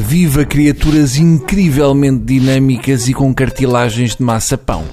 Viva criaturas incrivelmente dinâmicas e com cartilagens de massa-pão.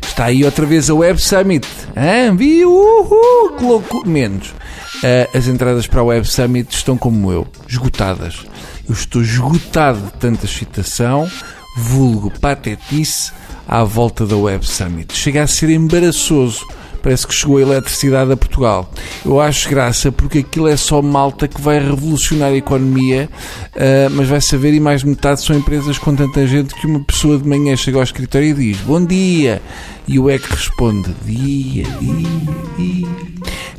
Está aí outra vez a Web Summit. Ah, viu? Uhul, que louco. Menos. Uh, as entradas para a Web Summit estão como eu, esgotadas. Eu estou esgotado de tanta excitação, vulgo patetice, à volta da Web Summit. Chega a ser embaraçoso parece que chegou a eletricidade a Portugal. Eu acho graça porque aquilo é só malta que vai revolucionar a economia, uh, mas vai saber e mais de metade são empresas com tanta gente que uma pessoa de manhã chega ao escritório e diz bom dia e o EC responde dia, dia, dia.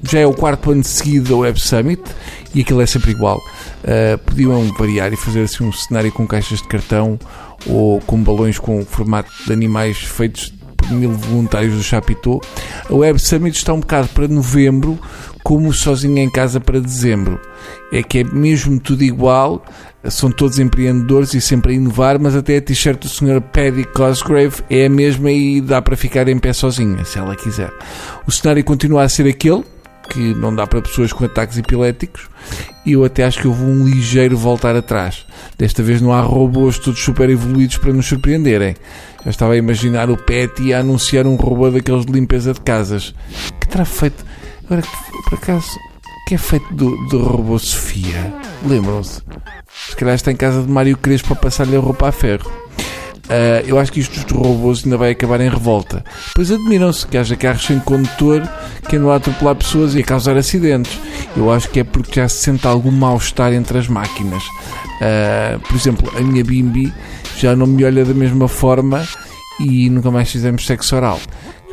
Já é o quarto ano seguido da Web Summit e aquilo é sempre igual. Uh, podiam variar e fazer assim um cenário com caixas de cartão ou com balões com formato de animais feitos mil voluntários do Chapitão. A Web Summit está um bocado para novembro, como sozinho em casa para dezembro. É que é mesmo tudo igual, são todos empreendedores e sempre a inovar, mas até a t-shirt do Sr. Paddy Cosgrave é a mesma e dá para ficar em pé sozinha, se ela quiser. O cenário continua a ser aquele, que não dá para pessoas com ataques epiléticos, e eu até acho que houve um ligeiro voltar atrás. Desta vez não há robôs todos super evoluídos para nos surpreenderem. Já estava a imaginar o Pet a anunciar um robô daqueles de limpeza de casas. Que terá feito. Agora, por acaso, que é feito do, do robô Sofia? Lembram-se? Se calhar está em casa de Mário Crespo para passar-lhe a roupa a ferro. Uh, eu acho que isto dos robôs ainda vai acabar em revolta. Pois admiram-se que haja carros sem condutor que andam a atropelar pessoas e a causar acidentes. Eu acho que é porque já se sente algum mal-estar entre as máquinas. Uh, por exemplo, a minha Bimbi já não me olha da mesma forma e nunca mais fizemos sexo oral.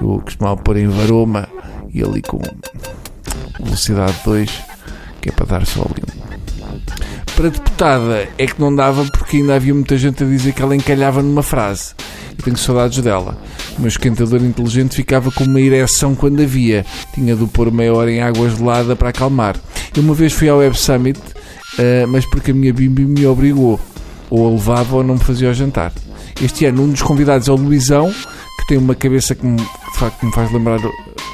Eu costumava pôr em varoma e ali com velocidade 2, que é para dar só ali para deputada é que não dava porque ainda havia muita gente a dizer que ela encalhava numa frase. Eu tenho saudades dela. O meu esquentador inteligente ficava com uma ereção quando havia. Tinha de pôr meia hora em água gelada para acalmar. Eu uma vez fui ao Web Summit, uh, mas porque a minha bimbi me obrigou. Ou a levava ou não me fazia o jantar. Este ano, um dos convidados é o Luizão, que tem uma cabeça que me, de facto me faz lembrar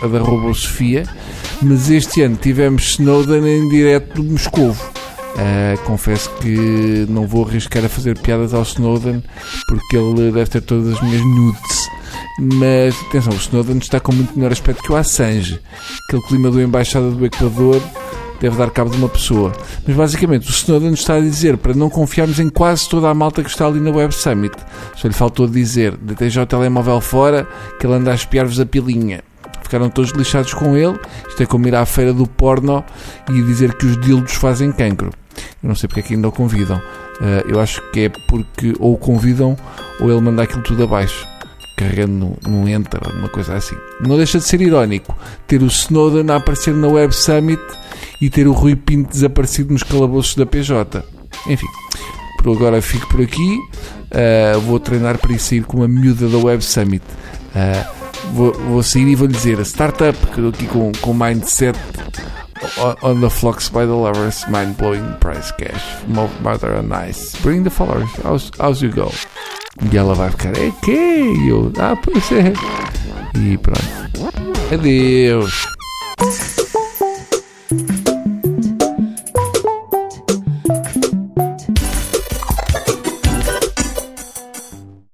a da Robo Sofia. Mas este ano tivemos Snowden em direto do Moscovo. Uh, confesso que não vou arriscar a fazer piadas ao Snowden porque ele deve ter todas as minhas nudes. Mas atenção, o Snowden está com muito melhor aspecto que o Assange. Aquele clima do embaixada do Equador deve dar cabo de uma pessoa. Mas basicamente o Snowden está a dizer para não confiarmos em quase toda a malta que está ali na Web Summit. Só lhe faltou dizer: deteja o telemóvel fora que ele anda a espiar-vos a pilinha ficaram todos lixados com ele. Isto é como ir à feira do porno e dizer que os dildos fazem cancro. Eu não sei porque é que ainda o convidam. Uh, eu acho que é porque ou o convidam ou ele manda aquilo tudo abaixo, carregando num enter, uma coisa assim. Não deixa de ser irónico ter o Snowden a aparecer na Web Summit e ter o Rui Pinto desaparecido nos calabouços da PJ. Enfim, por agora fico por aqui. Uh, vou treinar para ir sair com uma miúda da Web Summit. Uh, vou, vou sair e vou lhe dizer: startup, aqui com, com mindset on the flux by the lovers, mind blowing price cash, mother and nice. Bring the followers, how's, how's you go? E ela vai que? eu, ah, pois é. E pronto. Adeus.